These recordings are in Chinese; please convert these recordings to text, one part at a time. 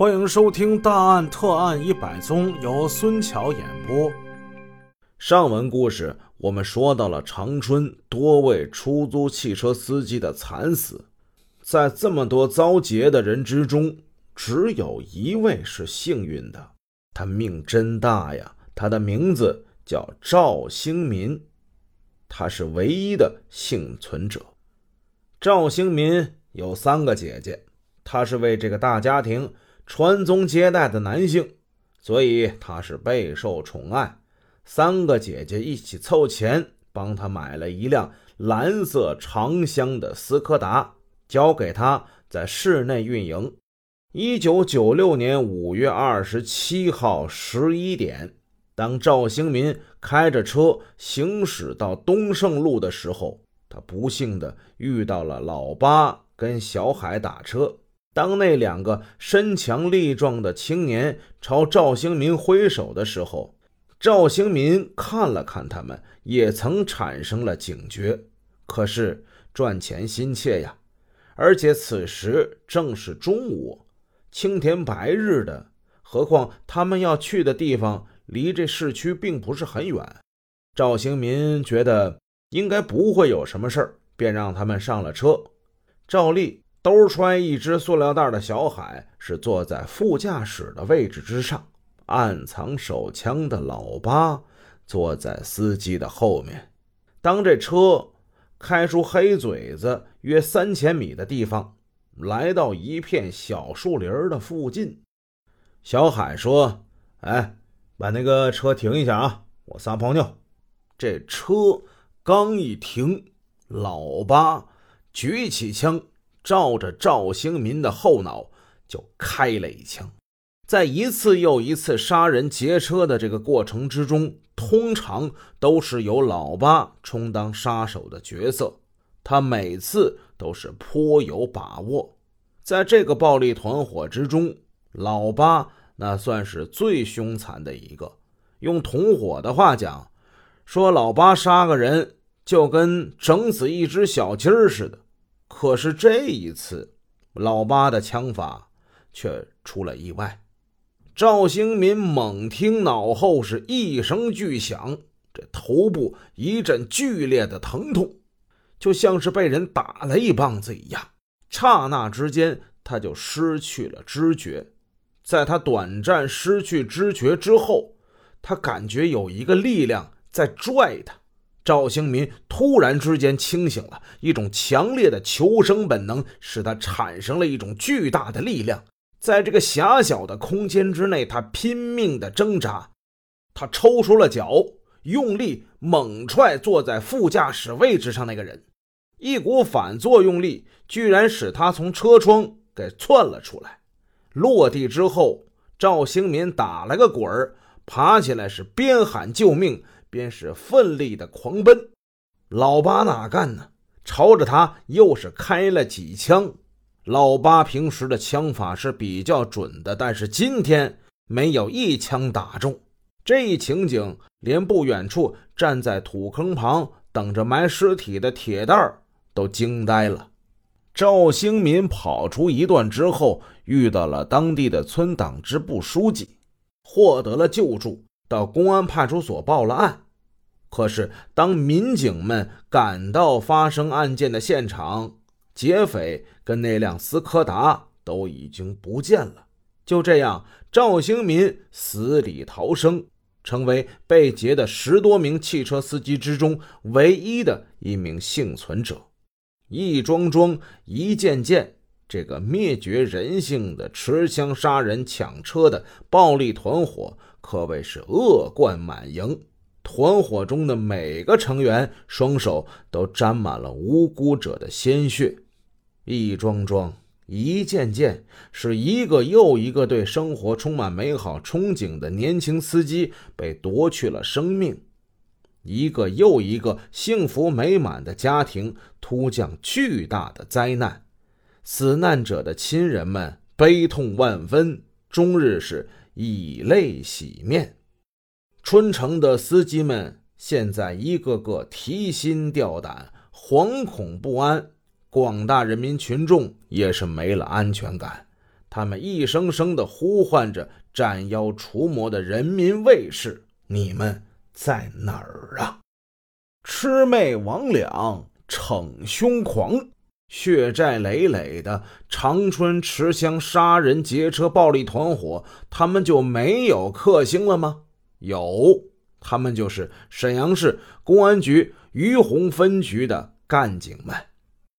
欢迎收听《大案特案一百宗》，由孙桥演播。上文故事我们说到了长春多位出租汽车司机的惨死，在这么多遭劫的人之中，只有一位是幸运的，他命真大呀！他的名字叫赵兴民，他是唯一的幸存者。赵兴民有三个姐姐，他是为这个大家庭。传宗接代的男性，所以他是备受宠爱。三个姐姐一起凑钱帮他买了一辆蓝色长箱的斯柯达，交给他在市内运营。一九九六年五月二十七号十一点，当赵兴民开着车行驶到东胜路的时候，他不幸的遇到了老八跟小海打车。当那两个身强力壮的青年朝赵兴民挥手的时候，赵兴民看了看他们，也曾产生了警觉。可是赚钱心切呀，而且此时正是中午，青天白日的，何况他们要去的地方离这市区并不是很远。赵兴民觉得应该不会有什么事儿，便让他们上了车。赵丽。兜揣一只塑料袋的小海是坐在副驾驶的位置之上，暗藏手枪的老八坐在司机的后面。当这车开出黑嘴子约三千米的地方，来到一片小树林的附近，小海说：“哎，把那个车停一下啊，我撒泡尿。”这车刚一停，老八举起枪。照着赵兴民的后脑就开了一枪，在一次又一次杀人劫车的这个过程之中，通常都是由老八充当杀手的角色，他每次都是颇有把握。在这个暴力团伙之中，老八那算是最凶残的一个。用同伙的话讲，说老八杀个人就跟整死一只小鸡儿似的。可是这一次，老八的枪法却出了意外。赵兴民猛听脑后是一声巨响，这头部一阵剧烈的疼痛，就像是被人打了一棒子一样。刹那之间，他就失去了知觉。在他短暂失去知觉之后，他感觉有一个力量在拽他。赵兴民突然之间清醒了，一种强烈的求生本能使他产生了一种巨大的力量。在这个狭小的空间之内，他拼命的挣扎。他抽出了脚，用力猛踹坐在副驾驶位置上那个人。一股反作用力居然使他从车窗给窜了出来。落地之后，赵兴民打了个滚儿，爬起来是边喊救命。便是奋力的狂奔，老八哪干呢？朝着他又是开了几枪。老八平时的枪法是比较准的，但是今天没有一枪打中。这一情景，连不远处站在土坑旁等着埋尸体的铁蛋儿都惊呆了。赵兴民跑出一段之后，遇到了当地的村党支部书记，获得了救助。到公安派出所报了案，可是当民警们赶到发生案件的现场，劫匪跟那辆斯柯达都已经不见了。就这样，赵兴民死里逃生，成为被劫的十多名汽车司机之中唯一的一名幸存者。一桩桩、一件件，这个灭绝人性的持枪杀人、抢车的暴力团伙。可谓是恶贯满盈，团伙中的每个成员双手都沾满了无辜者的鲜血，一桩桩、一件件，是一个又一个对生活充满美好憧憬的年轻司机被夺去了生命，一个又一个幸福美满的家庭突降巨大的灾难，死难者的亲人们悲痛万分，终日是。以泪洗面，春城的司机们现在一个个提心吊胆、惶恐不安，广大人民群众也是没了安全感。他们一声声地呼唤着斩妖除魔的人民卫士：“你们在哪儿啊？”魑魅魍魉，逞凶狂，血债累累的长春持枪杀人劫车暴力团伙，他们就没有克星了吗？有，他们就是沈阳市公安局于洪分局的干警们。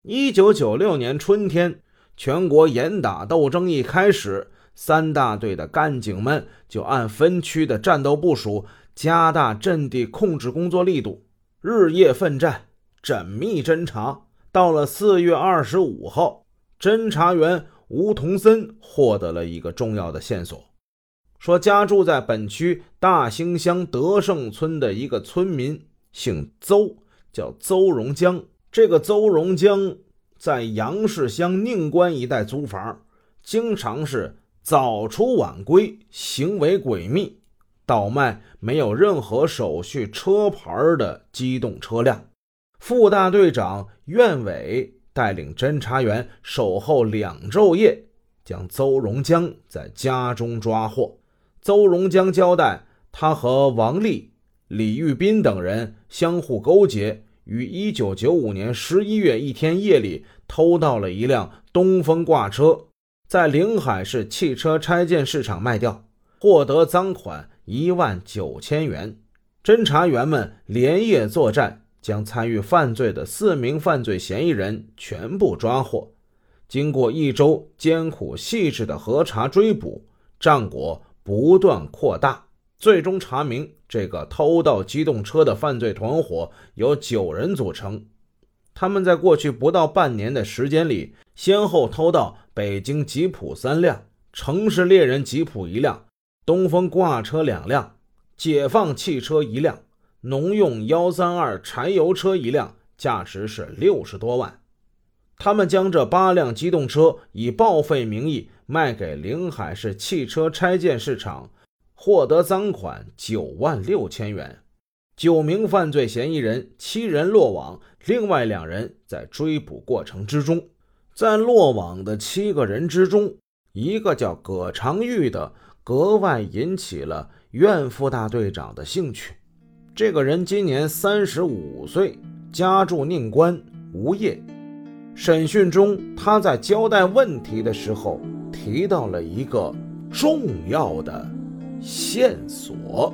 一九九六年春天，全国严打斗争一开始，三大队的干警们就按分区的战斗部署，加大阵地控制工作力度。日夜奋战，缜密侦查。到了四月二十五号，侦查员吴同森获得了一个重要的线索，说家住在本区大兴乡德胜村的一个村民姓邹，叫邹荣江。这个邹荣江在杨氏乡宁关一带租房，经常是早出晚归，行为诡秘。倒卖没有任何手续车牌的机动车辆。副大队长苑伟带领侦查员守候两昼夜，将邹荣江在家中抓获。邹荣江交代，他和王丽、李玉斌等人相互勾结，于1995年11月一天夜里偷到了一辆东风挂车，在临海市汽车拆件市场卖掉，获得赃款。一万九千元，侦查员们连夜作战，将参与犯罪的四名犯罪嫌疑人全部抓获。经过一周艰苦细致的核查追捕，战果不断扩大，最终查明这个偷盗机动车的犯罪团伙由九人组成。他们在过去不到半年的时间里，先后偷盗北京吉普三辆、城市猎人吉普一辆。东风挂车两辆，解放汽车一辆，农用幺三二柴油车一辆，价值是六十多万。他们将这八辆机动车以报废名义卖给临海市汽车拆件市场，获得赃款九万六千元。九名犯罪嫌疑人，七人落网，另外两人在追捕过程之中。在落网的七个人之中，一个叫葛长玉的。格外引起了苑副大队长的兴趣。这个人今年三十五岁，家住宁关，无业。审讯中，他在交代问题的时候提到了一个重要的线索。